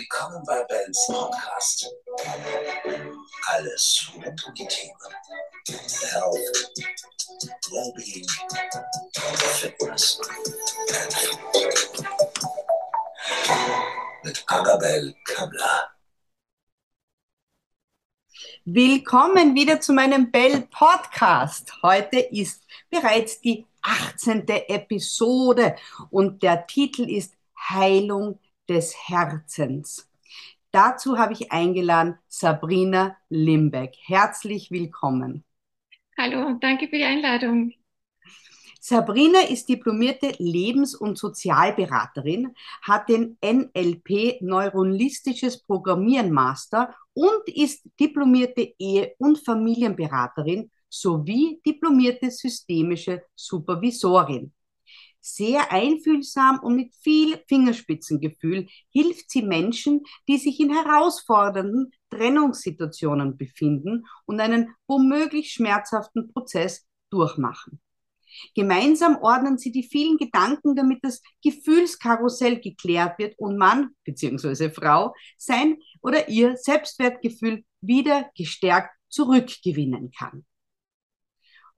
Willkommen bei Bens Podcast. Alles rund um die Themen Health, Wellbeing, Fitness mit Annabelle Kammler. Willkommen wieder zu meinem Bell Podcast. Heute ist bereits die 18. Episode und der Titel ist Heilung des Herzens. Dazu habe ich eingeladen Sabrina Limbeck. Herzlich willkommen. Hallo, danke für die Einladung. Sabrina ist diplomierte Lebens- und Sozialberaterin, hat den NLP Neurolistisches Programmieren Master und ist diplomierte Ehe- und Familienberaterin sowie diplomierte systemische Supervisorin. Sehr einfühlsam und mit viel Fingerspitzengefühl hilft sie Menschen, die sich in herausfordernden Trennungssituationen befinden und einen womöglich schmerzhaften Prozess durchmachen. Gemeinsam ordnen sie die vielen Gedanken, damit das Gefühlskarussell geklärt wird und Mann bzw. Frau sein oder ihr Selbstwertgefühl wieder gestärkt zurückgewinnen kann.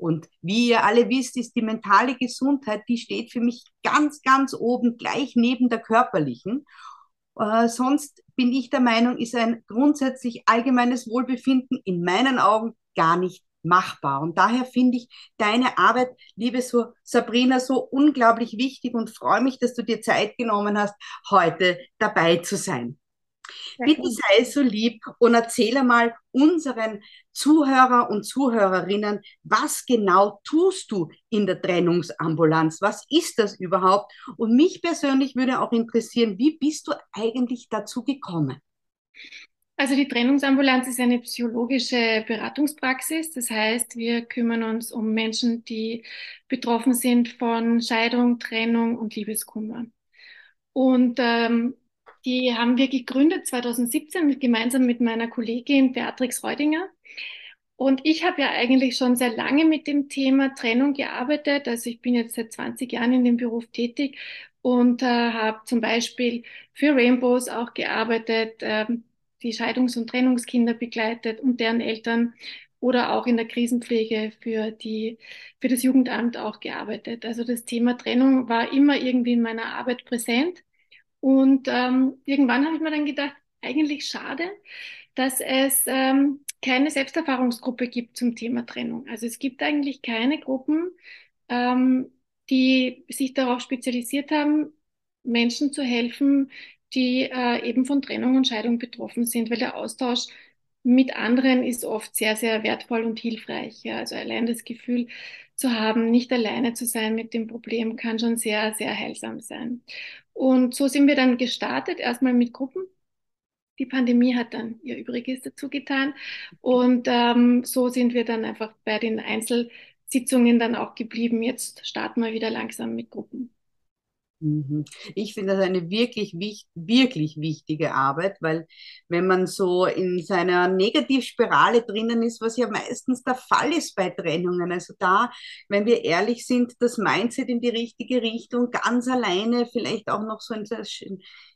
Und wie ihr alle wisst, ist die mentale Gesundheit, die steht für mich ganz, ganz oben, gleich neben der körperlichen. Äh, sonst bin ich der Meinung, ist ein grundsätzlich allgemeines Wohlbefinden in meinen Augen gar nicht machbar. Und daher finde ich deine Arbeit, liebe so Sabrina, so unglaublich wichtig und freue mich, dass du dir Zeit genommen hast, heute dabei zu sein. Bitte sei so lieb und erzähle mal unseren Zuhörer und Zuhörerinnen, was genau tust du in der Trennungsambulanz? Was ist das überhaupt? Und mich persönlich würde auch interessieren, wie bist du eigentlich dazu gekommen? Also die Trennungsambulanz ist eine psychologische Beratungspraxis. Das heißt, wir kümmern uns um Menschen, die betroffen sind von Scheidung, Trennung und Liebeskummer. Und ähm, die haben wir gegründet 2017 mit, gemeinsam mit meiner Kollegin Beatrix Reudinger. Und ich habe ja eigentlich schon sehr lange mit dem Thema Trennung gearbeitet. Also ich bin jetzt seit 20 Jahren in dem Beruf tätig und äh, habe zum Beispiel für Rainbows auch gearbeitet, äh, die Scheidungs- und Trennungskinder begleitet und deren Eltern oder auch in der Krisenpflege für die, für das Jugendamt auch gearbeitet. Also das Thema Trennung war immer irgendwie in meiner Arbeit präsent. Und ähm, irgendwann habe ich mir dann gedacht, eigentlich schade, dass es ähm, keine Selbsterfahrungsgruppe gibt zum Thema Trennung. Also es gibt eigentlich keine Gruppen, ähm, die sich darauf spezialisiert haben, Menschen zu helfen, die äh, eben von Trennung und Scheidung betroffen sind, weil der Austausch mit anderen ist oft sehr, sehr wertvoll und hilfreich. Ja. Also allein das Gefühl zu haben, nicht alleine zu sein mit dem Problem, kann schon sehr, sehr heilsam sein. Und so sind wir dann gestartet, erstmal mit Gruppen. Die Pandemie hat dann ihr Übriges dazu getan. Und ähm, so sind wir dann einfach bei den Einzelsitzungen dann auch geblieben. Jetzt starten wir wieder langsam mit Gruppen. Mhm. Ich finde das eine wirklich, wirklich wichtige Arbeit, weil wenn man so in seiner Negativspirale drinnen ist, was ja meistens der Fall ist bei Trennungen, also da, wenn wir ehrlich sind, das Mindset in die richtige Richtung, ganz alleine, vielleicht auch noch so in der,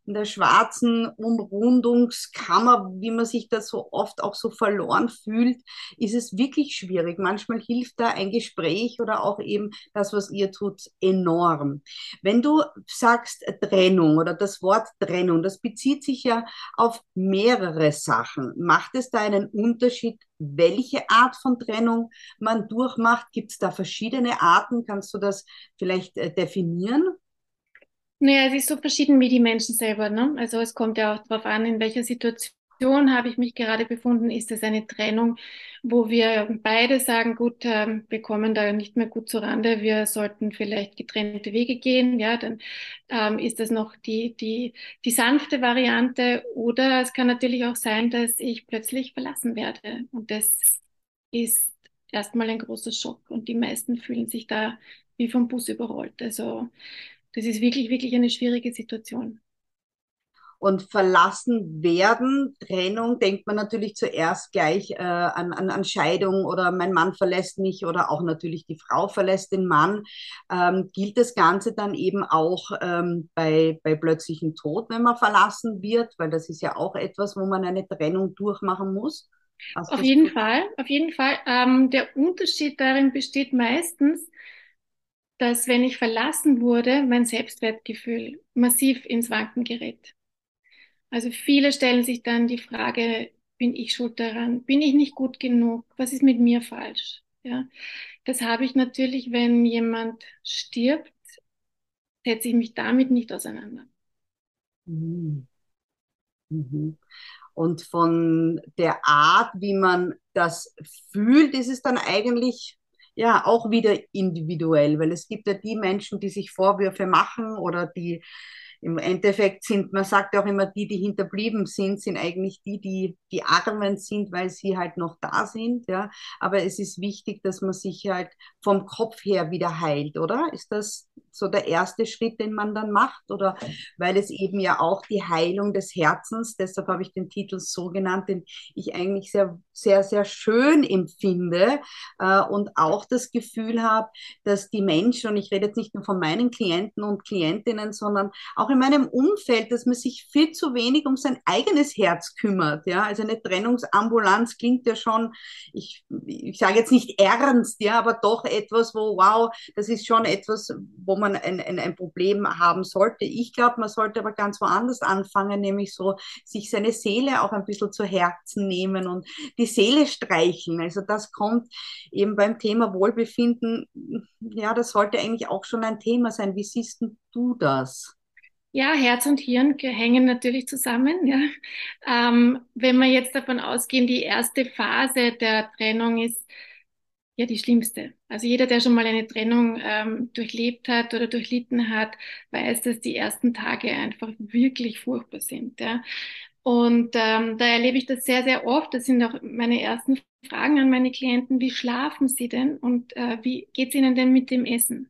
in der schwarzen Umrundungskammer, wie man sich da so oft auch so verloren fühlt, ist es wirklich schwierig. Manchmal hilft da ein Gespräch oder auch eben das, was ihr tut, enorm. Wenn du sagst Trennung oder das Wort Trennung, das bezieht sich ja auf mehrere Sachen. Macht es da einen Unterschied, welche Art von Trennung man durchmacht? Gibt es da verschiedene Arten? Kannst du das vielleicht äh, definieren? Naja, es ist so verschieden wie die Menschen selber. Ne? Also es kommt ja auch darauf an, in welcher Situation habe ich mich gerade befunden. Ist es eine Trennung, wo wir beide sagen, gut, äh, wir kommen da nicht mehr gut zurande, wir sollten vielleicht getrennte Wege gehen. Ja, dann ähm, ist das noch die, die, die sanfte Variante. Oder es kann natürlich auch sein, dass ich plötzlich verlassen werde. Und das ist erstmal ein großer Schock. Und die meisten fühlen sich da wie vom Bus überrollt. Also das ist wirklich, wirklich eine schwierige Situation. Und verlassen werden, Trennung, denkt man natürlich zuerst gleich äh, an, an, an Scheidung oder mein Mann verlässt mich oder auch natürlich die Frau verlässt den Mann. Ähm, gilt das Ganze dann eben auch ähm, bei, bei plötzlichem Tod, wenn man verlassen wird? Weil das ist ja auch etwas, wo man eine Trennung durchmachen muss. Hast auf jeden Fall, auf jeden Fall. Ähm, der Unterschied darin besteht meistens, dass wenn ich verlassen wurde, mein Selbstwertgefühl massiv ins Wanken gerät. Also viele stellen sich dann die Frage, bin ich schuld daran? Bin ich nicht gut genug? Was ist mit mir falsch? Ja, das habe ich natürlich, wenn jemand stirbt, setze ich mich damit nicht auseinander. Mhm. Mhm. Und von der Art, wie man das fühlt, ist es dann eigentlich ja auch wieder individuell, weil es gibt ja die Menschen, die sich Vorwürfe machen oder die im Endeffekt sind, man sagt ja auch immer, die, die hinterblieben sind, sind eigentlich die, die, die Armen sind, weil sie halt noch da sind, ja. Aber es ist wichtig, dass man sich halt vom Kopf her wieder heilt, oder? Ist das so der erste Schritt, den man dann macht? Oder weil es eben ja auch die Heilung des Herzens, deshalb habe ich den Titel so genannt, den ich eigentlich sehr, sehr, sehr schön empfinde äh, und auch das Gefühl habe, dass die Menschen, und ich rede jetzt nicht nur von meinen Klienten und Klientinnen, sondern auch in meinem Umfeld, dass man sich viel zu wenig um sein eigenes Herz kümmert. Ja? Also eine Trennungsambulanz klingt ja schon, ich, ich sage jetzt nicht ernst, ja, aber doch etwas, wo, wow, das ist schon etwas, wo man ein, ein, ein Problem haben sollte. Ich glaube, man sollte aber ganz woanders anfangen, nämlich so sich seine Seele auch ein bisschen zu Herzen nehmen und die Seele streicheln. Also das kommt eben beim Thema Wohlbefinden, ja, das sollte eigentlich auch schon ein Thema sein. Wie siehst du das? Ja, Herz und Hirn hängen natürlich zusammen. Ja. Ähm, wenn wir jetzt davon ausgehen, die erste Phase der Trennung ist ja die schlimmste. Also jeder, der schon mal eine Trennung ähm, durchlebt hat oder durchlitten hat, weiß, dass die ersten Tage einfach wirklich furchtbar sind. Ja. Und ähm, da erlebe ich das sehr, sehr oft. Das sind auch meine ersten Fragen an meine Klienten. Wie schlafen sie denn und äh, wie geht es ihnen denn mit dem Essen?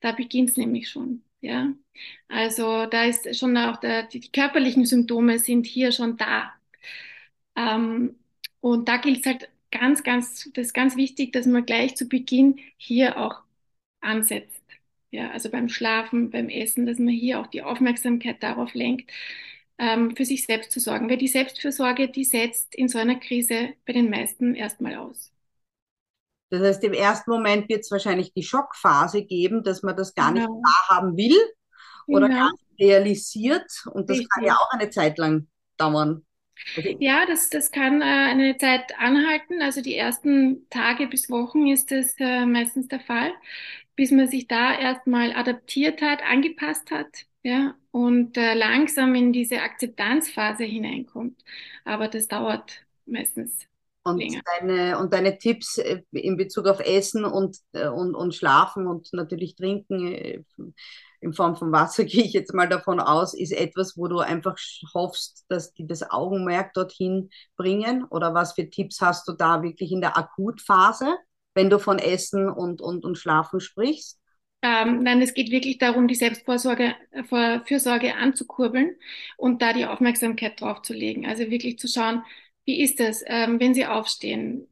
Da beginnt es nämlich schon. Ja, also da ist schon auch der, die, die körperlichen Symptome sind hier schon da. Ähm, und da gilt es halt ganz, ganz, das ist ganz wichtig, dass man gleich zu Beginn hier auch ansetzt. Ja, also beim Schlafen, beim Essen, dass man hier auch die Aufmerksamkeit darauf lenkt, ähm, für sich selbst zu sorgen. Weil die Selbstfürsorge, die setzt in so einer Krise bei den meisten erstmal aus. Das heißt, im ersten Moment wird es wahrscheinlich die Schockphase geben, dass man das gar genau. nicht wahrhaben will oder genau. gar nicht realisiert. Und das Richtig. kann ja auch eine Zeit lang dauern. Okay. Ja, das, das kann äh, eine Zeit anhalten. Also die ersten Tage bis Wochen ist das äh, meistens der Fall, bis man sich da erstmal adaptiert hat, angepasst hat, ja, und äh, langsam in diese Akzeptanzphase hineinkommt. Aber das dauert meistens und deine, und deine Tipps äh, in Bezug auf Essen und, äh, und, und Schlafen und natürlich Trinken äh, in Form von Wasser, gehe ich jetzt mal davon aus, ist etwas, wo du einfach hoffst, dass die das Augenmerk dorthin bringen? Oder was für Tipps hast du da wirklich in der Akutphase, wenn du von Essen und, und, und Schlafen sprichst? Ähm, nein, es geht wirklich darum, die Selbstvorsorge, Fürsorge anzukurbeln und da die Aufmerksamkeit drauf zu legen. Also wirklich zu schauen, wie ist das, ähm, wenn Sie aufstehen?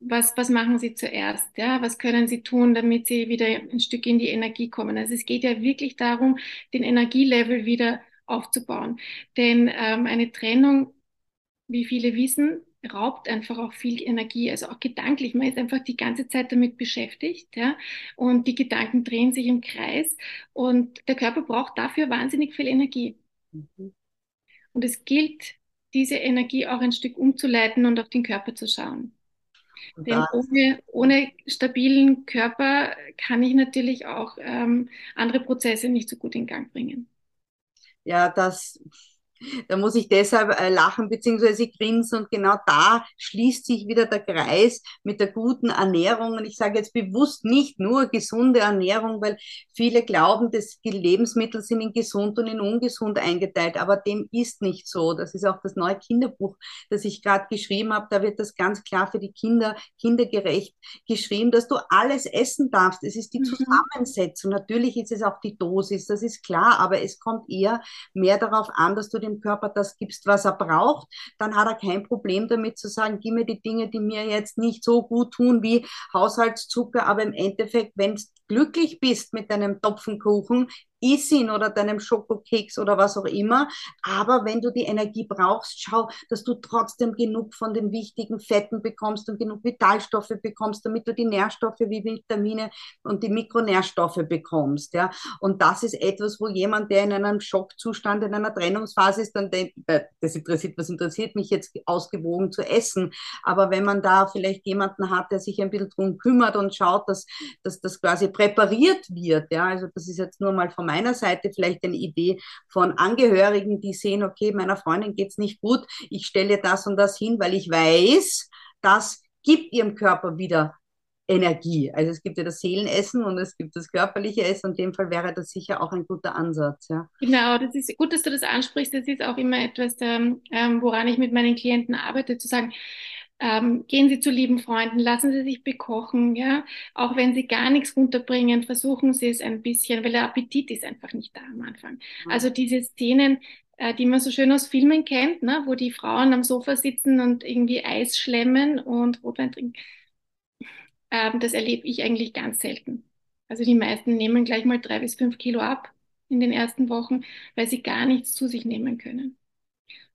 Was, was machen Sie zuerst? Ja? Was können Sie tun, damit Sie wieder ein Stück in die Energie kommen? Also es geht ja wirklich darum, den Energielevel wieder aufzubauen. Denn ähm, eine Trennung, wie viele wissen, raubt einfach auch viel Energie, also auch gedanklich. Man ist einfach die ganze Zeit damit beschäftigt, ja, und die Gedanken drehen sich im Kreis und der Körper braucht dafür wahnsinnig viel Energie. Mhm. Und es gilt, diese Energie auch ein Stück umzuleiten und auf den Körper zu schauen. Denn ohne, ohne, stabilen Körper kann ich natürlich auch ähm, andere Prozesse nicht so gut in Gang bringen. Ja, das Da muss ich deshalb äh, lachen bzw. grinsen und genau da schließt sich wieder der Kreis mit der guten Ernährung. Und ich sage jetzt bewusst nicht nur gesunde Ernährung, weil viele glauben, dass die Lebensmittel sind in gesund und in ungesund eingeteilt, aber dem ist nicht so. Das ist auch das neue Kinderbuch, das ich gerade geschrieben habe. Da wird das ganz klar für die Kinder kindergerecht geschrieben, dass du alles essen darfst. Es ist die mhm. Zusammensetzung. Natürlich ist es auch die Dosis, das ist klar, aber es kommt eher mehr darauf an, dass du dem Körper das gibst, was er braucht, dann hat er kein Problem damit zu sagen, gib mir die Dinge, die mir jetzt nicht so gut tun wie Haushaltszucker, aber im Endeffekt, wenn du glücklich bist mit deinem Topfenkuchen, iss ihn oder deinem Schokokeks oder was auch immer. Aber wenn du die Energie brauchst, schau, dass du trotzdem genug von den wichtigen Fetten bekommst und genug Vitalstoffe bekommst, damit du die Nährstoffe wie Vitamine und die Mikronährstoffe bekommst. Ja? Und das ist etwas, wo jemand, der in einem Schockzustand, in einer Trennungsphase ist, dann denkt, äh, das interessiert, was interessiert mich jetzt ausgewogen zu essen. Aber wenn man da vielleicht jemanden hat, der sich ein bisschen drum kümmert und schaut, dass, dass das quasi präpariert wird, ja, also das ist jetzt nur mal vom meiner Seite vielleicht eine Idee von Angehörigen, die sehen, okay, meiner Freundin geht es nicht gut, ich stelle das und das hin, weil ich weiß, das gibt ihrem Körper wieder Energie. Also es gibt ja das Seelenessen und es gibt das körperliche Essen. In dem Fall wäre das sicher auch ein guter Ansatz. Ja. Genau, das ist gut, dass du das ansprichst. Das ist auch immer etwas, ähm, ähm woran ich mit meinen Klienten arbeite, zu sagen, ähm, gehen Sie zu lieben Freunden, lassen Sie sich bekochen, ja. Auch wenn Sie gar nichts runterbringen, versuchen Sie es ein bisschen, weil der Appetit ist einfach nicht da am Anfang. Mhm. Also diese Szenen, äh, die man so schön aus Filmen kennt, ne, wo die Frauen am Sofa sitzen und irgendwie Eis schlemmen und Rotwein trinken, ähm, das erlebe ich eigentlich ganz selten. Also die meisten nehmen gleich mal drei bis fünf Kilo ab in den ersten Wochen, weil sie gar nichts zu sich nehmen können.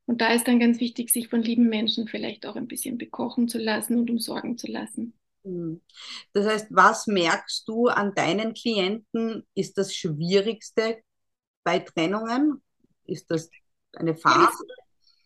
Und da ist dann ganz wichtig, sich von lieben Menschen vielleicht auch ein bisschen bekochen zu lassen und umsorgen zu lassen. Hm. Das heißt, was merkst du an deinen Klienten ist das Schwierigste bei Trennungen? Ist das eine Phase?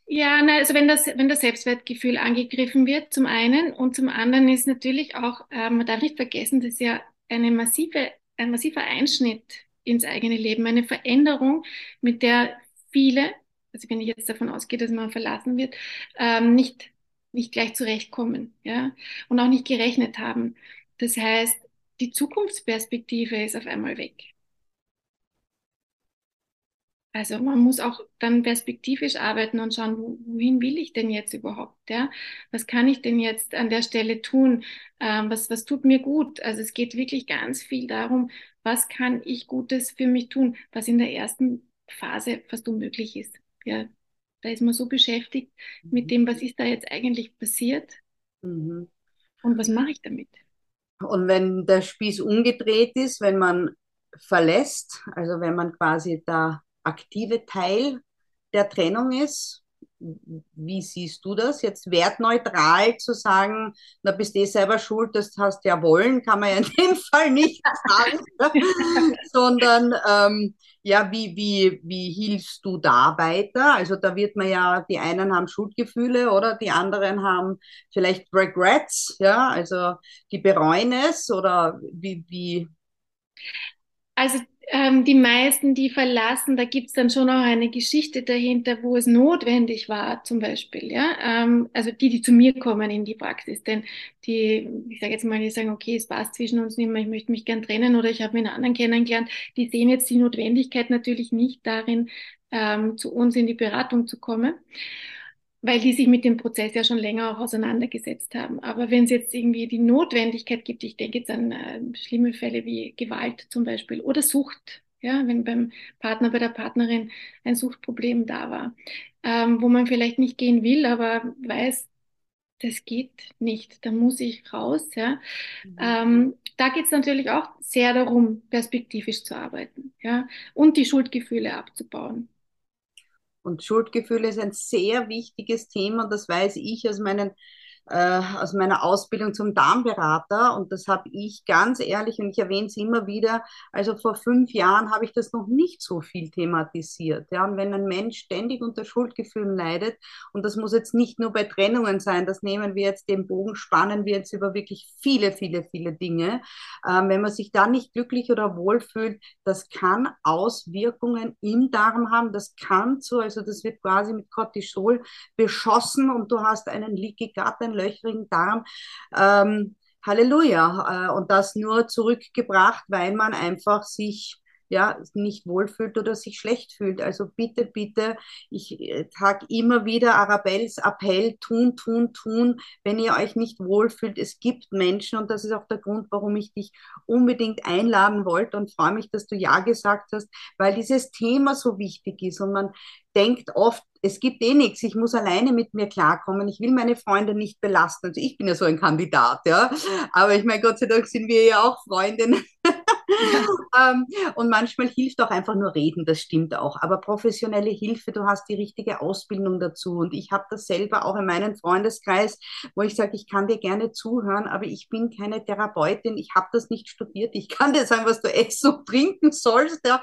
Ja, na, also wenn das, wenn das Selbstwertgefühl angegriffen wird, zum einen, und zum anderen ist natürlich auch, äh, man darf nicht vergessen, das ist ja eine massive, ein massiver Einschnitt ins eigene Leben, eine Veränderung, mit der viele also wenn ich jetzt davon ausgehe, dass man verlassen wird, ähm, nicht, nicht gleich zurechtkommen ja? und auch nicht gerechnet haben. Das heißt, die Zukunftsperspektive ist auf einmal weg. Also man muss auch dann perspektivisch arbeiten und schauen, wohin will ich denn jetzt überhaupt? Ja? Was kann ich denn jetzt an der Stelle tun? Ähm, was, was tut mir gut? Also es geht wirklich ganz viel darum, was kann ich Gutes für mich tun, was in der ersten Phase fast unmöglich ist ja, da ist man so beschäftigt mit mhm. dem, was ist da jetzt eigentlich passiert mhm. und was mache ich damit. Und wenn der Spieß umgedreht ist, wenn man verlässt, also wenn man quasi der aktive Teil der Trennung ist, wie siehst du das? Jetzt wertneutral zu sagen, na bist du eh selber schuld, das hast ja wollen, kann man ja in dem Fall nicht sagen, sondern ähm, ja, wie, wie, wie hilfst du da weiter? Also da wird man ja, die einen haben Schuldgefühle oder die anderen haben vielleicht Regrets, ja, also die bereuen es oder wie, wie? Also ähm, die meisten, die verlassen, da gibt's dann schon auch eine Geschichte dahinter, wo es notwendig war, zum Beispiel. Ja? Ähm, also die, die zu mir kommen in die Praxis. Denn die, ich sage jetzt mal, die sagen, okay, es passt zwischen uns nicht mehr, ich möchte mich gern trennen oder ich habe einen anderen kennengelernt, die sehen jetzt die Notwendigkeit natürlich nicht darin, ähm, zu uns in die Beratung zu kommen weil die sich mit dem Prozess ja schon länger auch auseinandergesetzt haben. Aber wenn es jetzt irgendwie die Notwendigkeit gibt, ich denke jetzt an äh, schlimme Fälle wie Gewalt zum Beispiel oder Sucht, ja, wenn beim Partner, bei der Partnerin ein Suchtproblem da war, ähm, wo man vielleicht nicht gehen will, aber weiß, das geht nicht, da muss ich raus. Ja. Mhm. Ähm, da geht es natürlich auch sehr darum, perspektivisch zu arbeiten ja, und die Schuldgefühle abzubauen. Und Schuldgefühle ist ein sehr wichtiges Thema das weiß ich aus meinen äh, aus meiner Ausbildung zum Darmberater und das habe ich ganz ehrlich und ich erwähne es immer wieder, also vor fünf Jahren habe ich das noch nicht so viel thematisiert. Ja? Und wenn ein Mensch ständig unter Schuldgefühlen leidet und das muss jetzt nicht nur bei Trennungen sein, das nehmen wir jetzt den Bogen, spannen wir jetzt über wirklich viele, viele, viele Dinge. Ähm, wenn man sich da nicht glücklich oder wohl fühlt, das kann Auswirkungen im Darm haben, das kann so, also das wird quasi mit Cortisol beschossen und du hast einen Leaky Gut, einen löchrigen Darm. Ähm, Halleluja. Äh, und das nur zurückgebracht, weil man einfach sich ja, nicht wohlfühlt oder sich schlecht fühlt. Also bitte, bitte, ich äh, immer wieder Arabels Appell, tun, tun, tun, wenn ihr euch nicht wohlfühlt. Es gibt Menschen und das ist auch der Grund, warum ich dich unbedingt einladen wollte und freue mich, dass du Ja gesagt hast, weil dieses Thema so wichtig ist und man denkt oft, es gibt eh nichts, ich muss alleine mit mir klarkommen, ich will meine Freunde nicht belasten. Also ich bin ja so ein Kandidat, ja. Aber ich meine, Gott sei Dank sind wir ja auch Freundinnen. ähm, und manchmal hilft auch einfach nur reden, das stimmt auch. Aber professionelle Hilfe, du hast die richtige Ausbildung dazu. Und ich habe das selber auch in meinem Freundeskreis, wo ich sage, ich kann dir gerne zuhören, aber ich bin keine Therapeutin, ich habe das nicht studiert. Ich kann dir sagen, was du essen und trinken sollst, ja.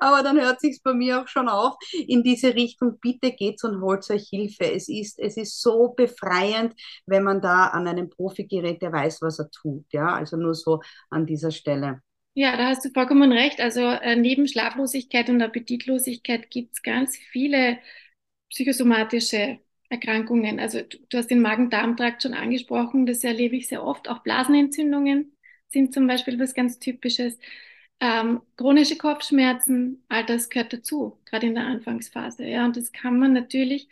aber dann hört sich bei mir auch schon auf in diese Richtung. Bitte geht's und holt euch Hilfe. Es ist, es ist so befreiend, wenn man da an einem Profi gerät, der weiß, was er tut. Ja, also nur so an dieser Stelle. Ja, da hast du vollkommen recht. Also äh, neben Schlaflosigkeit und Appetitlosigkeit gibt es ganz viele psychosomatische Erkrankungen. Also du, du hast den Magen-Darm-Trakt schon angesprochen, das erlebe ich sehr oft. Auch Blasenentzündungen sind zum Beispiel was ganz Typisches. Ähm, chronische Kopfschmerzen, all das gehört dazu, gerade in der Anfangsphase. Ja, und das kann man natürlich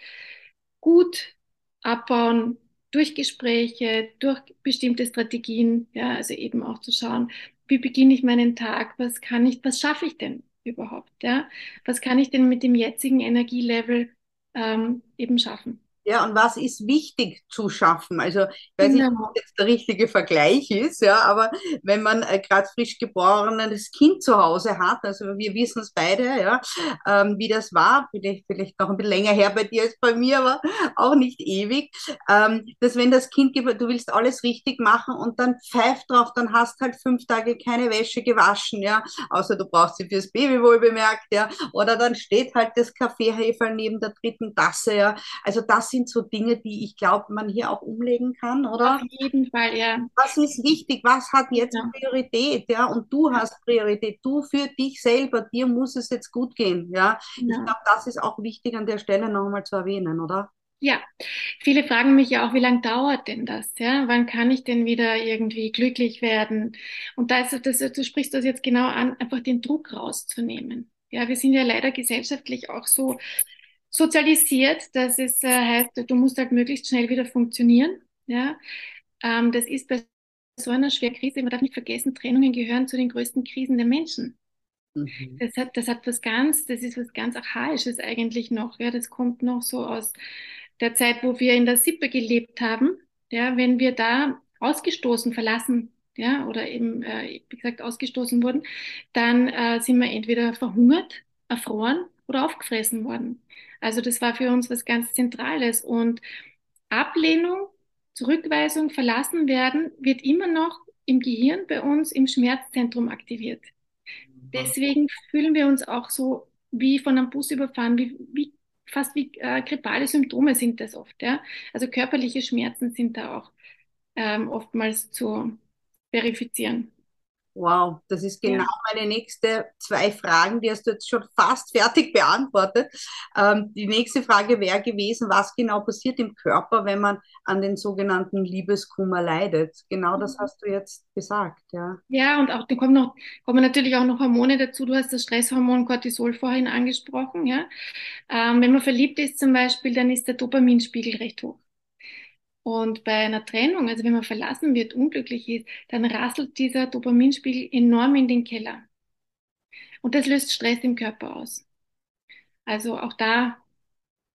gut abbauen durch Gespräche, durch bestimmte Strategien. Ja, also eben auch zu schauen, wie beginne ich meinen Tag, was kann ich, was schaffe ich denn überhaupt, ja? Was kann ich denn mit dem jetzigen Energielevel ähm, eben schaffen? Ja, und was ist wichtig zu schaffen? Also, ich weiß genau. nicht, ob das jetzt der richtige Vergleich ist, ja, aber wenn man äh, gerade frisch geborenes Kind zu Hause hat, also wir wissen es beide, ja, ähm, wie das war, vielleicht, vielleicht noch ein bisschen länger her bei dir als bei mir, aber auch nicht ewig, ähm, dass wenn das Kind, du willst alles richtig machen und dann pfeift drauf, dann hast halt fünf Tage keine Wäsche gewaschen, ja, außer du brauchst sie fürs Baby wohl bemerkt, ja, oder dann steht halt das Kaffeeheferl neben der dritten Tasse, ja, also das sind so Dinge, die ich glaube, man hier auch umlegen kann, oder? Auf jeden Fall, ja. Was ist wichtig? Was hat jetzt ja. Priorität? Ja, und du hast Priorität. Du für dich selber, dir muss es jetzt gut gehen. Ja, ich glaube, das ist auch wichtig an der Stelle nochmal zu erwähnen, oder? Ja, viele fragen mich ja auch, wie lange dauert denn das? Ja, wann kann ich denn wieder irgendwie glücklich werden? Und da ist das, du sprichst das jetzt genau an, einfach den Druck rauszunehmen. Ja, wir sind ja leider gesellschaftlich auch so sozialisiert, dass es äh, heißt, du musst halt möglichst schnell wieder funktionieren. Ja, ähm, das ist bei so einer schweren Krise, man darf nicht vergessen, Trennungen gehören zu den größten Krisen der Menschen. Mhm. Das hat, das hat was ganz, das ist was ganz Archaisches eigentlich noch. Ja, das kommt noch so aus der Zeit, wo wir in der Sippe gelebt haben. Ja, wenn wir da ausgestoßen, verlassen, ja, oder eben, äh, wie gesagt, ausgestoßen wurden, dann äh, sind wir entweder verhungert, erfroren oder aufgefressen worden. Also das war für uns was ganz Zentrales. Und Ablehnung, Zurückweisung, verlassen werden, wird immer noch im Gehirn bei uns im Schmerzzentrum aktiviert. Deswegen fühlen wir uns auch so wie von einem Bus überfahren, wie, wie fast wie äh, grippale Symptome sind das oft. Ja? Also körperliche Schmerzen sind da auch ähm, oftmals zu verifizieren. Wow, das ist genau ja. meine nächste zwei Fragen, die hast du jetzt schon fast fertig beantwortet. Ähm, die nächste Frage wäre gewesen, was genau passiert im Körper, wenn man an den sogenannten Liebeskummer leidet? Genau das mhm. hast du jetzt gesagt, ja. Ja, und auch da kommen, noch, kommen natürlich auch noch Hormone dazu. Du hast das Stresshormon Cortisol vorhin angesprochen, ja. Ähm, wenn man verliebt ist zum Beispiel, dann ist der Dopaminspiegel recht hoch. Und bei einer Trennung, also wenn man verlassen wird, unglücklich ist, dann rasselt dieser Dopaminspiegel enorm in den Keller. Und das löst Stress im Körper aus. Also auch da.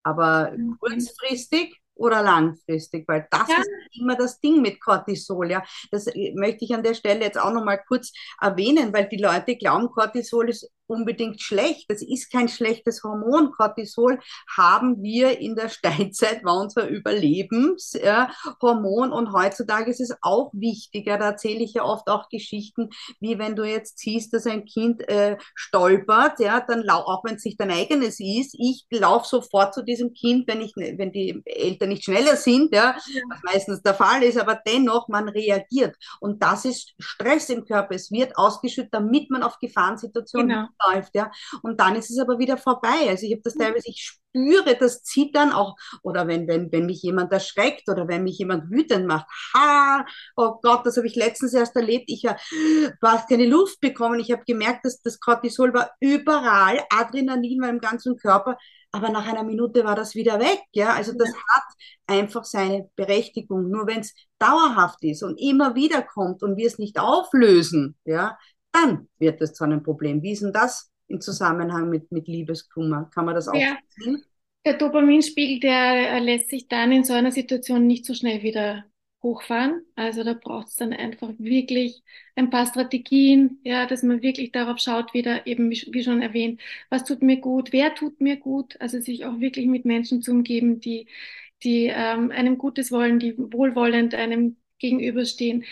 Aber kurzfristig oder langfristig, weil das ja. ist immer das Ding mit Cortisol. Ja, das möchte ich an der Stelle jetzt auch noch mal kurz erwähnen, weil die Leute glauben, Cortisol ist unbedingt schlecht. Das ist kein schlechtes Hormon. Cortisol haben wir in der Steinzeit, war unser Überlebenshormon. und heutzutage ist es auch wichtiger. Da erzähle ich ja oft auch Geschichten, wie wenn du jetzt siehst, dass ein Kind äh, stolpert, ja, dann auch wenn es nicht dein eigenes ist, ich laufe sofort zu diesem Kind, wenn ich, wenn die Eltern nicht schneller sind, ja. was meistens der Fall ist, aber dennoch man reagiert. Und das ist Stress im Körper. Es wird ausgeschüttet, damit man auf Gefahrensituationen genau. Läuft, ja. Und dann ist es aber wieder vorbei. Also ich habe das mhm. teilweise, ich spüre das Zittern auch, oder wenn, wenn, wenn mich jemand erschreckt oder wenn mich jemand wütend macht. Ha, oh Gott, das habe ich letztens erst erlebt. Ich habe fast keine Luft bekommen. Ich habe gemerkt, dass das Cortisol war überall, Adrenalin war im ganzen Körper aber nach einer Minute war das wieder weg. Ja? Also das ja. hat einfach seine Berechtigung. Nur wenn es dauerhaft ist und immer wieder kommt und wir es nicht auflösen, ja, dann wird es zu einem Problem. Wie ist denn das im Zusammenhang mit, mit Liebeskummer? Kann man das auch ja. sehen? Der Dopaminspiegel, der lässt sich dann in so einer Situation nicht so schnell wieder hochfahren. Also da braucht es dann einfach wirklich ein paar Strategien, ja, dass man wirklich darauf schaut, wieder eben, wie schon erwähnt, was tut mir gut, wer tut mir gut, also sich auch wirklich mit Menschen zu umgeben, die, die ähm, einem Gutes wollen, die wohlwollend einem gegenüberstehen.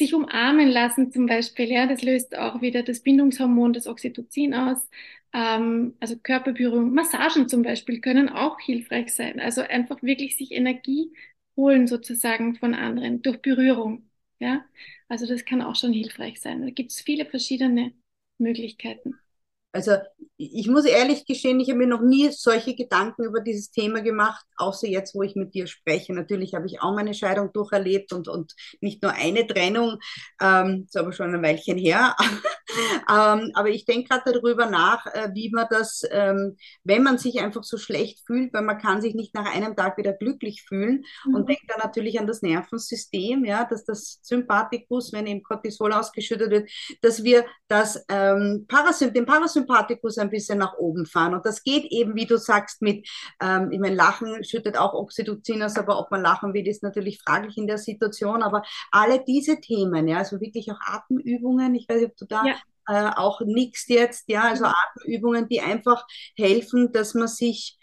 Sich umarmen lassen zum Beispiel, ja, das löst auch wieder das Bindungshormon, das Oxytocin aus. Ähm, also Körperberührung, Massagen zum Beispiel können auch hilfreich sein. Also einfach wirklich sich Energie holen sozusagen von anderen durch Berührung. Ja, also das kann auch schon hilfreich sein. Da gibt es viele verschiedene Möglichkeiten. Also ich muss ehrlich gestehen, ich habe mir noch nie solche Gedanken über dieses Thema gemacht, außer jetzt, wo ich mit dir spreche. Natürlich habe ich auch meine Scheidung durcherlebt und, und nicht nur eine Trennung, ähm, ist aber schon ein Weilchen her. ähm, aber ich denke gerade darüber nach, äh, wie man das, ähm, wenn man sich einfach so schlecht fühlt, weil man kann sich nicht nach einem Tag wieder glücklich fühlen mhm. und denkt dann natürlich an das Nervensystem, ja, dass das Sympathikus, wenn eben Cortisol ausgeschüttet wird, dass wir das ähm, Parasymp den Parasympathikus ein bisschen nach oben fahren. Und das geht eben, wie du sagst, mit, ähm, ich meine, Lachen schüttet auch Oxytocin aus, aber ob man lachen will, ist natürlich fraglich in der Situation. Aber alle diese Themen, ja, also wirklich auch Atemübungen, ich weiß nicht, ob du da ja. äh, auch nichts jetzt, ja, also. Atemübungen, die einfach helfen, dass man sich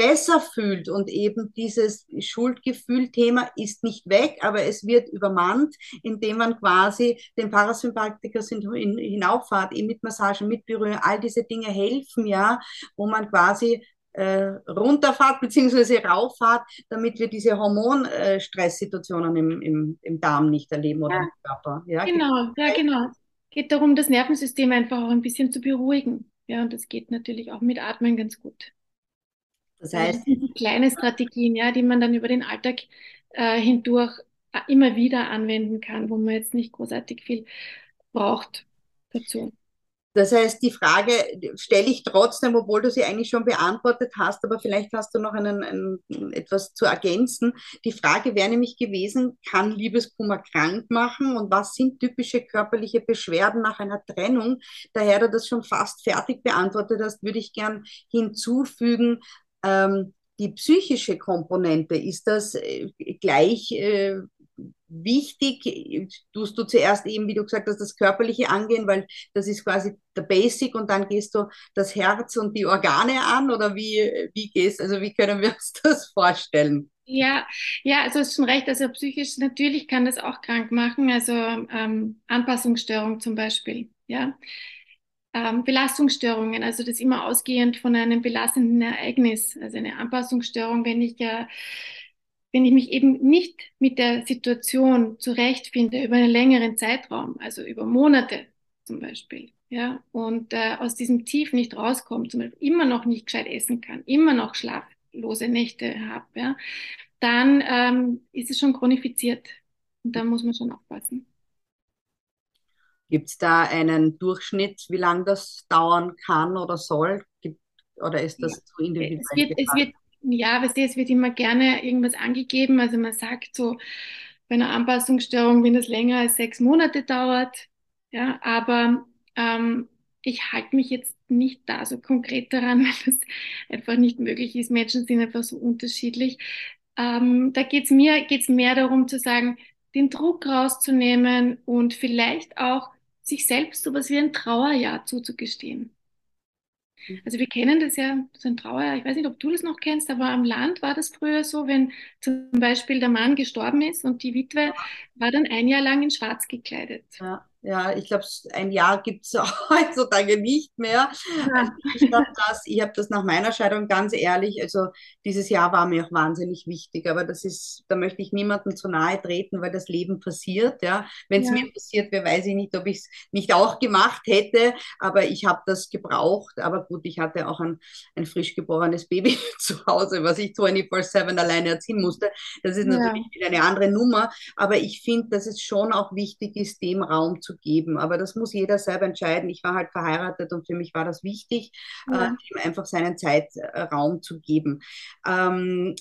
besser fühlt und eben dieses Schuldgefühl-Thema ist nicht weg, aber es wird übermannt, indem man quasi den Parasympathikus hinauffahrt, eben mit Massagen, mit Berührung, all diese Dinge helfen ja, wo man quasi äh, runterfahrt bzw. rauffahrt, damit wir diese Hormonstresssituationen im, im, im Darm nicht erleben oder ja. im Körper. Ja, genau, ja, genau. Geht darum, das Nervensystem einfach auch ein bisschen zu beruhigen. Ja, und das geht natürlich auch mit Atmen ganz gut. Das heißt, kleine Strategien, ja, die man dann über den Alltag äh, hindurch äh, immer wieder anwenden kann, wo man jetzt nicht großartig viel braucht dazu. Das heißt, die Frage stelle ich trotzdem, obwohl du sie eigentlich schon beantwortet hast, aber vielleicht hast du noch einen, einen, etwas zu ergänzen. Die Frage wäre nämlich gewesen, kann Liebeskummer krank machen und was sind typische körperliche Beschwerden nach einer Trennung? Daher du das schon fast fertig beantwortet hast, würde ich gern hinzufügen, ähm, die psychische Komponente, ist das äh, gleich äh, wichtig? Tust du zuerst eben, wie du gesagt hast, das Körperliche angehen, weil das ist quasi der Basic und dann gehst du das Herz und die Organe an oder wie, wie gehst, also wie können wir uns das vorstellen? Ja, ja, also ist schon recht. Also psychisch natürlich kann das auch krank machen. Also ähm, Anpassungsstörung zum Beispiel. Ja, ähm, Belastungsstörungen, also das immer ausgehend von einem belastenden Ereignis, also eine Anpassungsstörung, wenn ich ja, wenn ich mich eben nicht mit der Situation zurechtfinde über einen längeren Zeitraum, also über Monate zum Beispiel, ja, und äh, aus diesem Tief nicht rauskommt, zum Beispiel immer noch nicht gescheit essen kann, immer noch schlaflose Nächte habe, ja, dann ähm, ist es schon chronifiziert und da muss man schon aufpassen. Gibt es da einen Durchschnitt, wie lange das dauern kann oder soll? oder ist das ja. zu individuell? Es wird, es wird, ja, weißt du, es wird immer gerne irgendwas angegeben. Also man sagt so, bei einer Anpassungsstörung, wenn das länger als sechs Monate dauert, ja, aber ähm, ich halte mich jetzt nicht da so konkret daran, weil das einfach nicht möglich ist. Menschen sind einfach so unterschiedlich. Ähm, da geht es mir geht's mehr darum zu sagen, den Druck rauszunehmen und vielleicht auch sich selbst sowas wie ein Trauerjahr zuzugestehen. Mhm. Also wir kennen das ja, so ein Trauer, ich weiß nicht, ob du das noch kennst, aber am Land war das früher so, wenn zum Beispiel der Mann gestorben ist und die Witwe war dann ein Jahr lang in Schwarz gekleidet. Ja. Ja, ich glaube, ein Jahr gibt es heutzutage nicht mehr. Also ich habe das, hab das nach meiner Scheidung ganz ehrlich, also dieses Jahr war mir auch wahnsinnig wichtig, aber das ist, da möchte ich niemandem zu nahe treten, weil das Leben passiert. Ja. Wenn es ja. mir passiert wäre, weiß ich nicht, ob ich es nicht auch gemacht hätte, aber ich habe das gebraucht. Aber gut, ich hatte auch ein, ein frisch geborenes Baby zu Hause, was ich 24-7 alleine erziehen musste. Das ist natürlich ja. eine andere Nummer, aber ich finde, dass es schon auch wichtig ist, dem Raum zu zu geben. Aber das muss jeder selber entscheiden. Ich war halt verheiratet und für mich war das wichtig, ja. äh, ihm einfach seinen Zeitraum zu geben. Ähm,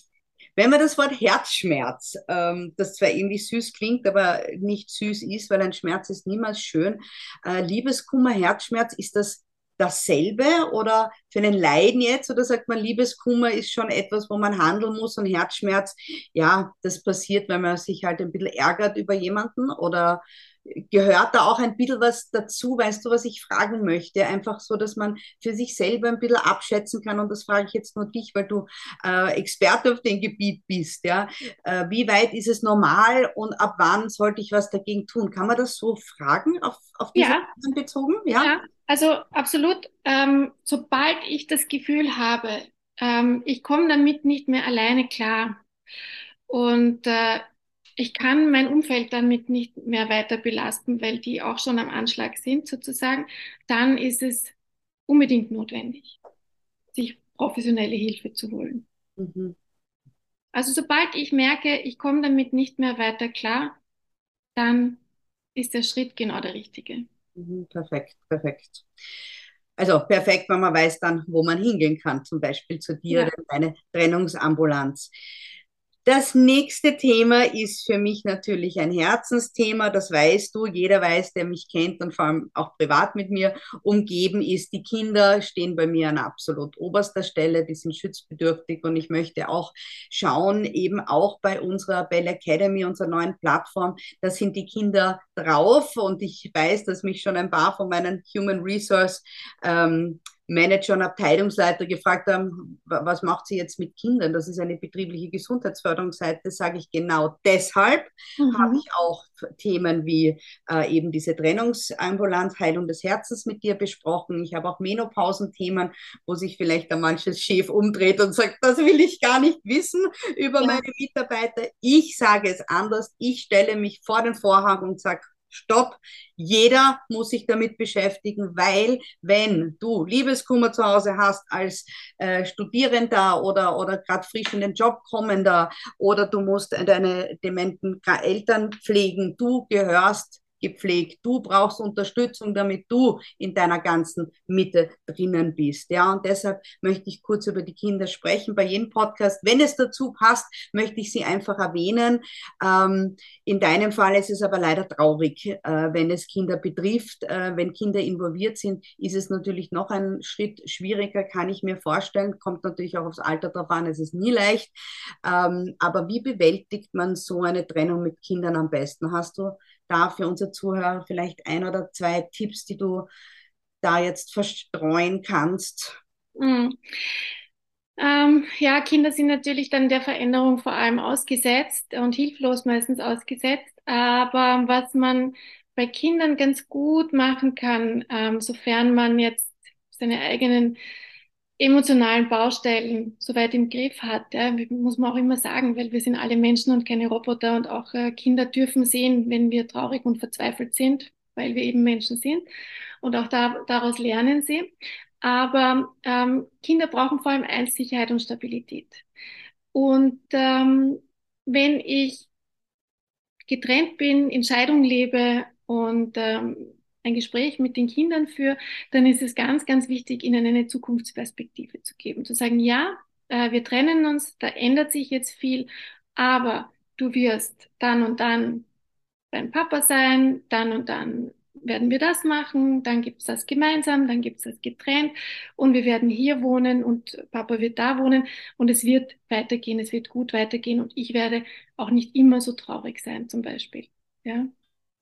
wenn man das Wort Herzschmerz, ähm, das zwar irgendwie süß klingt, aber nicht süß ist, weil ein Schmerz ist niemals schön. Äh, Liebeskummer, Herzschmerz, ist das dasselbe oder für einen Leiden jetzt? Oder sagt man, Liebeskummer ist schon etwas, wo man handeln muss und Herzschmerz, ja, das passiert, wenn man sich halt ein bisschen ärgert über jemanden oder gehört da auch ein bisschen was dazu? Weißt du, was ich fragen möchte? Einfach so, dass man für sich selber ein bisschen abschätzen kann. Und das frage ich jetzt nur dich, weil du äh, Experte auf dem Gebiet bist. Ja? Äh, wie weit ist es normal und ab wann sollte ich was dagegen tun? Kann man das so fragen, auf, auf diese ja. bezogen? Ja? ja, also absolut. Ähm, sobald ich das Gefühl habe, ähm, ich komme damit nicht mehr alleine klar. Und äh, ich kann mein Umfeld damit nicht mehr weiter belasten, weil die auch schon am Anschlag sind sozusagen, dann ist es unbedingt notwendig, sich professionelle Hilfe zu holen. Mhm. Also sobald ich merke, ich komme damit nicht mehr weiter klar, dann ist der Schritt genau der richtige. Mhm, perfekt, perfekt. Also perfekt, wenn man weiß dann, wo man hingehen kann, zum Beispiel zu dir ja. oder in deine Trennungsambulanz. Das nächste Thema ist für mich natürlich ein Herzensthema. Das weißt du. Jeder weiß, der mich kennt und vor allem auch privat mit mir umgeben ist. Die Kinder stehen bei mir an absolut oberster Stelle. Die sind schutzbedürftig und ich möchte auch schauen, eben auch bei unserer Bell Academy, unserer neuen Plattform, da sind die Kinder drauf und ich weiß, dass mich schon ein paar von meinen Human Resource ähm, Manager und Abteilungsleiter gefragt haben, was macht sie jetzt mit Kindern? Das ist eine betriebliche Gesundheitsförderungsseite, sage ich genau deshalb. Mhm. Habe ich auch Themen wie äh, eben diese Trennungsambulanz, Heilung des Herzens mit dir besprochen. Ich habe auch Menopausenthemen, wo sich vielleicht ein manches Chef umdreht und sagt, das will ich gar nicht wissen über ja. meine Mitarbeiter. Ich sage es anders. Ich stelle mich vor den Vorhang und sage, Stopp. Jeder muss sich damit beschäftigen, weil wenn du Liebeskummer zu Hause hast als äh, Studierender oder, oder gerade frisch in den Job kommender oder du musst deine dementen Eltern pflegen, du gehörst gepflegt. Du brauchst Unterstützung, damit du in deiner ganzen Mitte drinnen bist. Ja, und deshalb möchte ich kurz über die Kinder sprechen bei jedem Podcast. Wenn es dazu passt, möchte ich sie einfach erwähnen. Ähm, in deinem Fall ist es aber leider traurig, äh, wenn es Kinder betrifft. Äh, wenn Kinder involviert sind, ist es natürlich noch ein Schritt schwieriger, kann ich mir vorstellen. Kommt natürlich auch aufs Alter drauf an. Es ist nie leicht. Ähm, aber wie bewältigt man so eine Trennung mit Kindern am besten? Hast du da für unsere Zuhörer vielleicht ein oder zwei Tipps, die du da jetzt verstreuen kannst? Mhm. Ähm, ja, Kinder sind natürlich dann der Veränderung vor allem ausgesetzt und hilflos meistens ausgesetzt. Aber was man bei Kindern ganz gut machen kann, ähm, sofern man jetzt seine eigenen emotionalen Baustellen soweit im Griff hat, muss man auch immer sagen, weil wir sind alle Menschen und keine Roboter und auch äh, Kinder dürfen sehen, wenn wir traurig und verzweifelt sind, weil wir eben Menschen sind und auch da, daraus lernen sie. Aber ähm, Kinder brauchen vor allem eins, Sicherheit und Stabilität. Und ähm, wenn ich getrennt bin, in Scheidung lebe und ähm, ein Gespräch mit den Kindern führe, dann ist es ganz, ganz wichtig, ihnen eine Zukunftsperspektive zu geben. Zu sagen, ja, äh, wir trennen uns, da ändert sich jetzt viel, aber du wirst dann und dann beim Papa sein, dann und dann werden wir das machen, dann gibt es das gemeinsam, dann gibt es das getrennt und wir werden hier wohnen und Papa wird da wohnen und es wird weitergehen, es wird gut weitergehen und ich werde auch nicht immer so traurig sein zum Beispiel. Ja?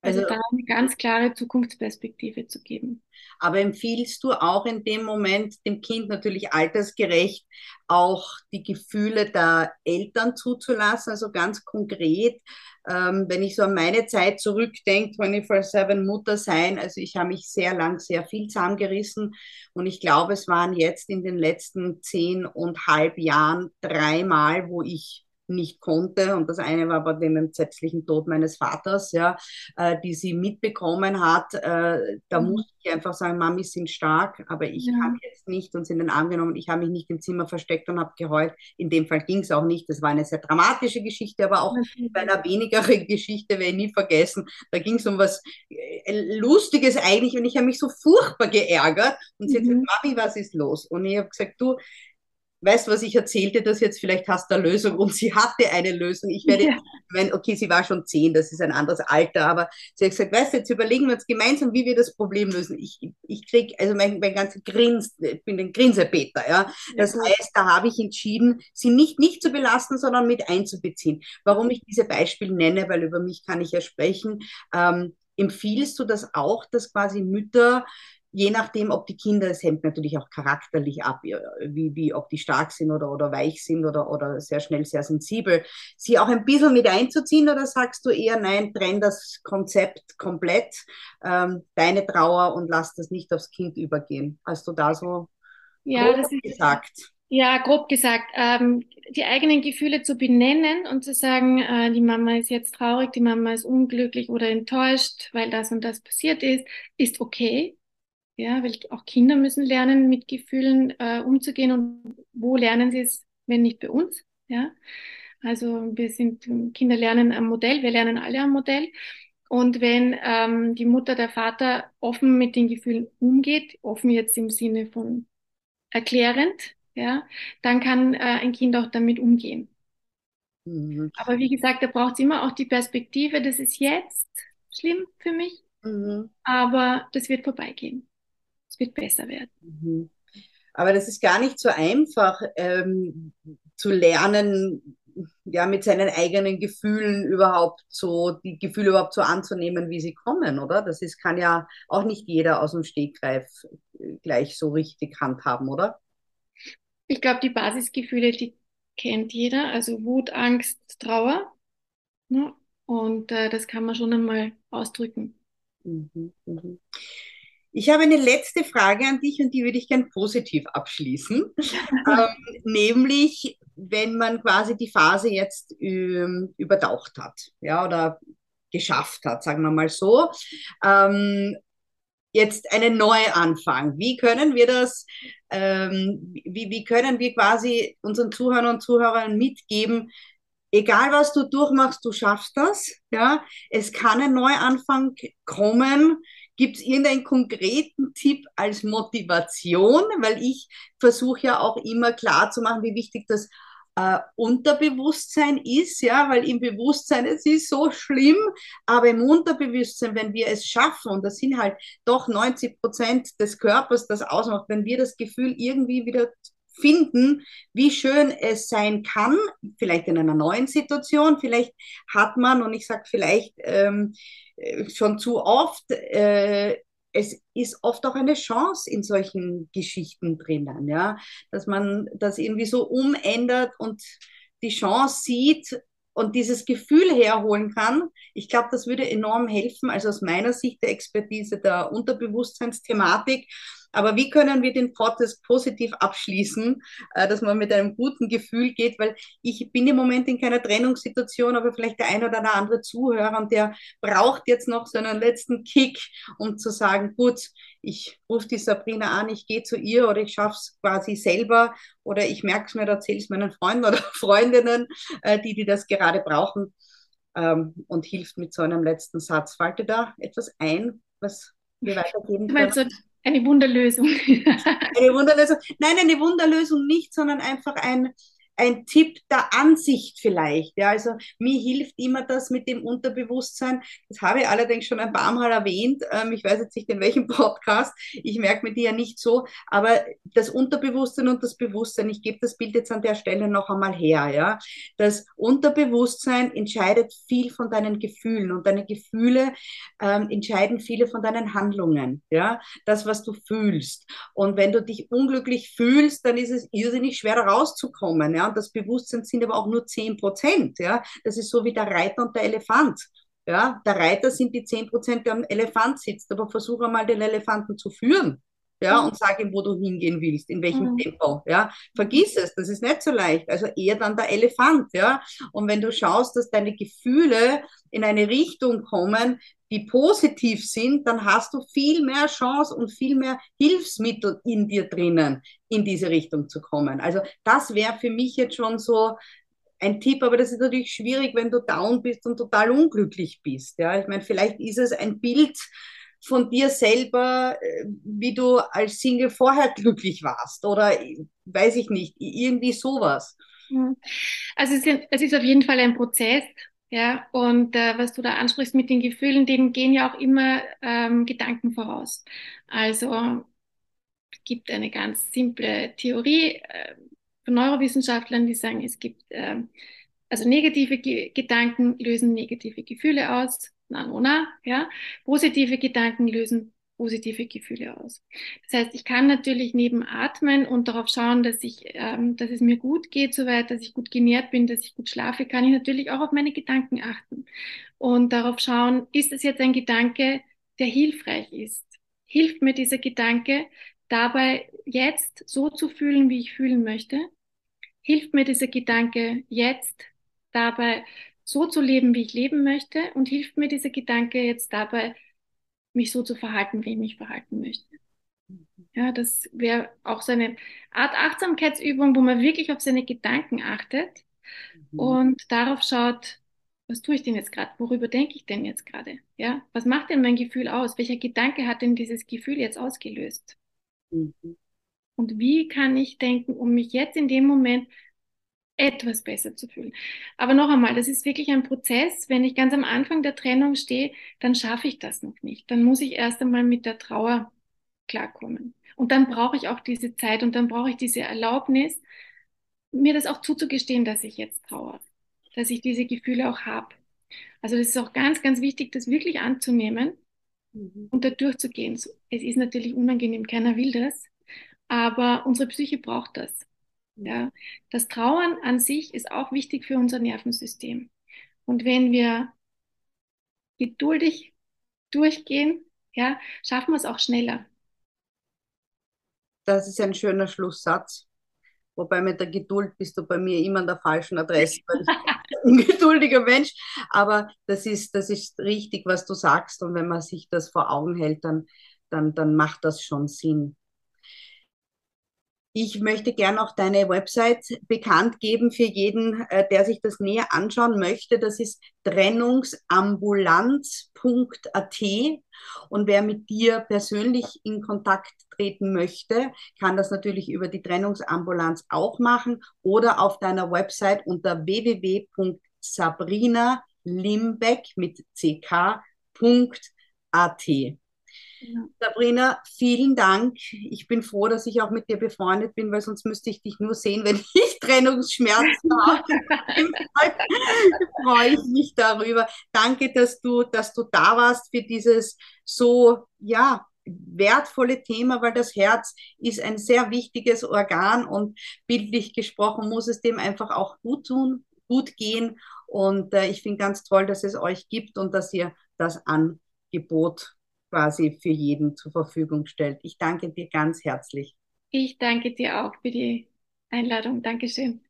Also, also da eine ganz klare Zukunftsperspektive zu geben. Aber empfiehlst du auch in dem Moment dem Kind natürlich altersgerecht auch die Gefühle der Eltern zuzulassen? Also ganz konkret, ähm, wenn ich so an meine Zeit zurückdenke, 24-7 Mutter sein, also ich habe mich sehr lang sehr viel zusammengerissen und ich glaube, es waren jetzt in den letzten zehn und halb Jahren dreimal, wo ich nicht konnte. Und das eine war bei dem entsetzlichen Tod meines Vaters, ja, äh, die sie mitbekommen hat. Äh, da mhm. musste ich einfach sagen, Mami sind stark, aber ich ja. kann jetzt nicht und sind in den Arm genommen. Ich habe mich nicht im Zimmer versteckt und habe geheult. In dem Fall ging es auch nicht. Das war eine sehr dramatische Geschichte, aber auch mhm. bei einer wenigeren Geschichte werde ich nie vergessen. Da ging es um was äh, Lustiges eigentlich und ich habe mich so furchtbar geärgert und sie mhm. hat gesagt, Mami, was ist los? Und ich habe gesagt, du, weißt du, was ich erzählte das jetzt, vielleicht hast du eine Lösung und sie hatte eine Lösung. Ich werde, ja. mein, okay, sie war schon zehn, das ist ein anderes Alter, aber sie hat gesagt, weißt du, jetzt überlegen wir uns gemeinsam, wie wir das Problem lösen. Ich, ich krieg, also mein, mein ganzer Grins, ich bin ein Grinsepeter, ja. Das ja. heißt, da habe ich entschieden, sie nicht, nicht zu belasten, sondern mit einzubeziehen. Warum ich diese Beispiele nenne, weil über mich kann ich ja sprechen, ähm, empfiehlst du das auch, dass quasi Mütter je nachdem, ob die Kinder, es hängt natürlich auch charakterlich ab, wie, wie ob die stark sind oder, oder weich sind oder, oder sehr schnell sehr sensibel, sie auch ein bisschen mit einzuziehen oder sagst du eher, nein, trenn das Konzept komplett, ähm, deine Trauer und lass das nicht aufs Kind übergehen? Hast du da so ja, das ist, gesagt? Ja, grob gesagt, ähm, die eigenen Gefühle zu benennen und zu sagen, äh, die Mama ist jetzt traurig, die Mama ist unglücklich oder enttäuscht, weil das und das passiert ist, ist okay. Ja, weil auch Kinder müssen lernen, mit Gefühlen äh, umzugehen und wo lernen sie es, wenn nicht bei uns? Ja, also wir sind, Kinder lernen am Modell, wir lernen alle am Modell. Und wenn ähm, die Mutter, der Vater offen mit den Gefühlen umgeht, offen jetzt im Sinne von erklärend, ja, dann kann äh, ein Kind auch damit umgehen. Mhm. Aber wie gesagt, da braucht es immer auch die Perspektive, das ist jetzt schlimm für mich, mhm. aber das wird vorbeigehen wird besser werden. Mhm. Aber das ist gar nicht so einfach ähm, zu lernen, ja, mit seinen eigenen Gefühlen überhaupt so, die Gefühle überhaupt so anzunehmen, wie sie kommen, oder? Das ist, kann ja auch nicht jeder aus dem Stegreif äh, gleich so richtig handhaben, oder? Ich glaube, die Basisgefühle, die kennt jeder, also Wut, Angst, Trauer. Ne? Und äh, das kann man schon einmal ausdrücken. Mhm, mh. Ich habe eine letzte Frage an dich und die würde ich gern positiv abschließen. ähm, nämlich, wenn man quasi die Phase jetzt ähm, übertaucht hat, ja, oder geschafft hat, sagen wir mal so. Ähm, jetzt einen Neuanfang. Wie können wir das, ähm, wie, wie können wir quasi unseren Zuhörern und Zuhörern mitgeben, egal was du durchmachst, du schaffst das. Ja, es kann ein Neuanfang kommen. Gibt es irgendeinen konkreten Tipp als Motivation? Weil ich versuche ja auch immer klar zu machen, wie wichtig das äh, Unterbewusstsein ist, ja, weil im Bewusstsein es ist so schlimm, aber im Unterbewusstsein, wenn wir es schaffen, und das sind halt doch 90 Prozent des Körpers, das ausmacht, wenn wir das Gefühl irgendwie wieder finden, wie schön es sein kann, vielleicht in einer neuen Situation, vielleicht hat man, und ich sage vielleicht ähm, äh, schon zu oft, äh, es ist oft auch eine Chance in solchen Geschichten drinnen, ja, dass man das irgendwie so umändert und die Chance sieht und dieses Gefühl herholen kann. Ich glaube, das würde enorm helfen, also aus meiner Sicht der Expertise der Unterbewusstseinsthematik, aber wie können wir den Podcast positiv abschließen, äh, dass man mit einem guten Gefühl geht? Weil ich bin im Moment in keiner Trennungssituation, aber vielleicht der ein oder der andere Zuhörer und der braucht jetzt noch so einen letzten Kick, um zu sagen, gut, ich rufe die Sabrina an, ich gehe zu ihr oder ich schaffe es quasi selber oder ich merke es mir, erzähle es meinen Freunden oder Freundinnen, äh, die, die das gerade brauchen ähm, und hilft mit so einem letzten Satz. Fällt dir da etwas ein, was wir weitergeben können? Eine Wunderlösung. eine Wunderlösung. Nein, eine Wunderlösung nicht, sondern einfach ein, ein Tipp der Ansicht vielleicht. Ja, also mir hilft immer das mit dem Unterbewusstsein. Das habe ich allerdings schon ein paar Mal erwähnt. Ähm, ich weiß jetzt nicht in welchem Podcast. Ich merke mir die ja nicht so. Aber das Unterbewusstsein und das Bewusstsein, ich gebe das Bild jetzt an der Stelle noch einmal her. Ja, das Unterbewusstsein entscheidet viel von deinen Gefühlen und deine Gefühle ähm, entscheiden viele von deinen Handlungen. Ja, das, was du fühlst. Und wenn du dich unglücklich fühlst, dann ist es irrsinnig schwer, rauszukommen. Ja, und das Bewusstsein sind aber auch nur 10 Prozent. Ja, das ist so wie der Reiter und der Elefant. Ja, der Reiter sind die 10 Prozent, der am Elefant sitzt. Aber versuche einmal den Elefanten zu führen ja, mhm. und sag ihm, wo du hingehen willst, in welchem mhm. Tempo, ja. Vergiss es, das ist nicht so leicht. Also eher dann der Elefant, ja. Und wenn du schaust, dass deine Gefühle in eine Richtung kommen, die positiv sind, dann hast du viel mehr Chance und viel mehr Hilfsmittel in dir drinnen, in diese Richtung zu kommen. Also das wäre für mich jetzt schon so ein Tipp, aber das ist natürlich schwierig, wenn du down bist und total unglücklich bist. Ja, ich meine, vielleicht ist es ein Bild, von dir selber, äh, wie du als Single vorher glücklich warst oder weiß ich nicht, irgendwie sowas. Also es ist, auf jeden Fall ein Prozess, ja, und äh, was du da ansprichst mit den Gefühlen, dem gehen ja auch immer ähm, Gedanken voraus. Also es gibt eine ganz simple Theorie äh, von Neurowissenschaftlern, die sagen, es gibt äh, also negative Ge Gedanken lösen negative Gefühle aus, no, na, ja. Positive Gedanken lösen positive Gefühle aus. Das heißt, ich kann natürlich neben Atmen und darauf schauen, dass ich, ähm, dass es mir gut geht, soweit, dass ich gut genährt bin, dass ich gut schlafe, kann ich natürlich auch auf meine Gedanken achten und darauf schauen, ist es jetzt ein Gedanke, der hilfreich ist? Hilft mir dieser Gedanke dabei, jetzt so zu fühlen, wie ich fühlen möchte? Hilft mir dieser Gedanke jetzt dabei, so zu leben, wie ich leben möchte und hilft mir dieser Gedanke jetzt dabei, mich so zu verhalten, wie ich mich verhalten möchte. Ja, das wäre auch so eine Art Achtsamkeitsübung, wo man wirklich auf seine Gedanken achtet mhm. und darauf schaut, was tue ich denn jetzt gerade? Worüber denke ich denn jetzt gerade? Ja, was macht denn mein Gefühl aus? Welcher Gedanke hat denn dieses Gefühl jetzt ausgelöst? Mhm. Und wie kann ich denken, um mich jetzt in dem Moment etwas besser zu fühlen. Aber noch einmal, das ist wirklich ein Prozess. Wenn ich ganz am Anfang der Trennung stehe, dann schaffe ich das noch nicht. Dann muss ich erst einmal mit der Trauer klarkommen. Und dann brauche ich auch diese Zeit und dann brauche ich diese Erlaubnis, mir das auch zuzugestehen, dass ich jetzt trauere, dass ich diese Gefühle auch habe. Also das ist auch ganz, ganz wichtig, das wirklich anzunehmen mhm. und da durchzugehen. Es ist natürlich unangenehm, keiner will das, aber unsere Psyche braucht das. Ja, das Trauern an sich ist auch wichtig für unser Nervensystem. Und wenn wir geduldig durchgehen, ja, schaffen wir es auch schneller. Das ist ein schöner Schlusssatz. Wobei mit der Geduld bist du bei mir immer an der falschen Adresse, weil ich bin ein ungeduldiger Mensch. Aber das ist, das ist richtig, was du sagst. Und wenn man sich das vor Augen hält, dann, dann, dann macht das schon Sinn. Ich möchte gerne auch deine Website bekannt geben für jeden, äh, der sich das näher anschauen möchte. Das ist trennungsambulanz.at. Und wer mit dir persönlich in Kontakt treten möchte, kann das natürlich über die Trennungsambulanz auch machen oder auf deiner Website unter www.sabrinalimbeck mit ck.at. Ja. Sabrina, vielen Dank. Ich bin froh, dass ich auch mit dir befreundet bin, weil sonst müsste ich dich nur sehen, wenn ich Trennungsschmerzen habe. freue ich mich darüber. Danke, dass du, dass du da warst für dieses so, ja, wertvolle Thema, weil das Herz ist ein sehr wichtiges Organ und bildlich gesprochen muss es dem einfach auch gut tun, gut gehen. Und äh, ich finde ganz toll, dass es euch gibt und dass ihr das Angebot quasi für jeden zur Verfügung stellt. Ich danke dir ganz herzlich. Ich danke dir auch für die Einladung. Dankeschön.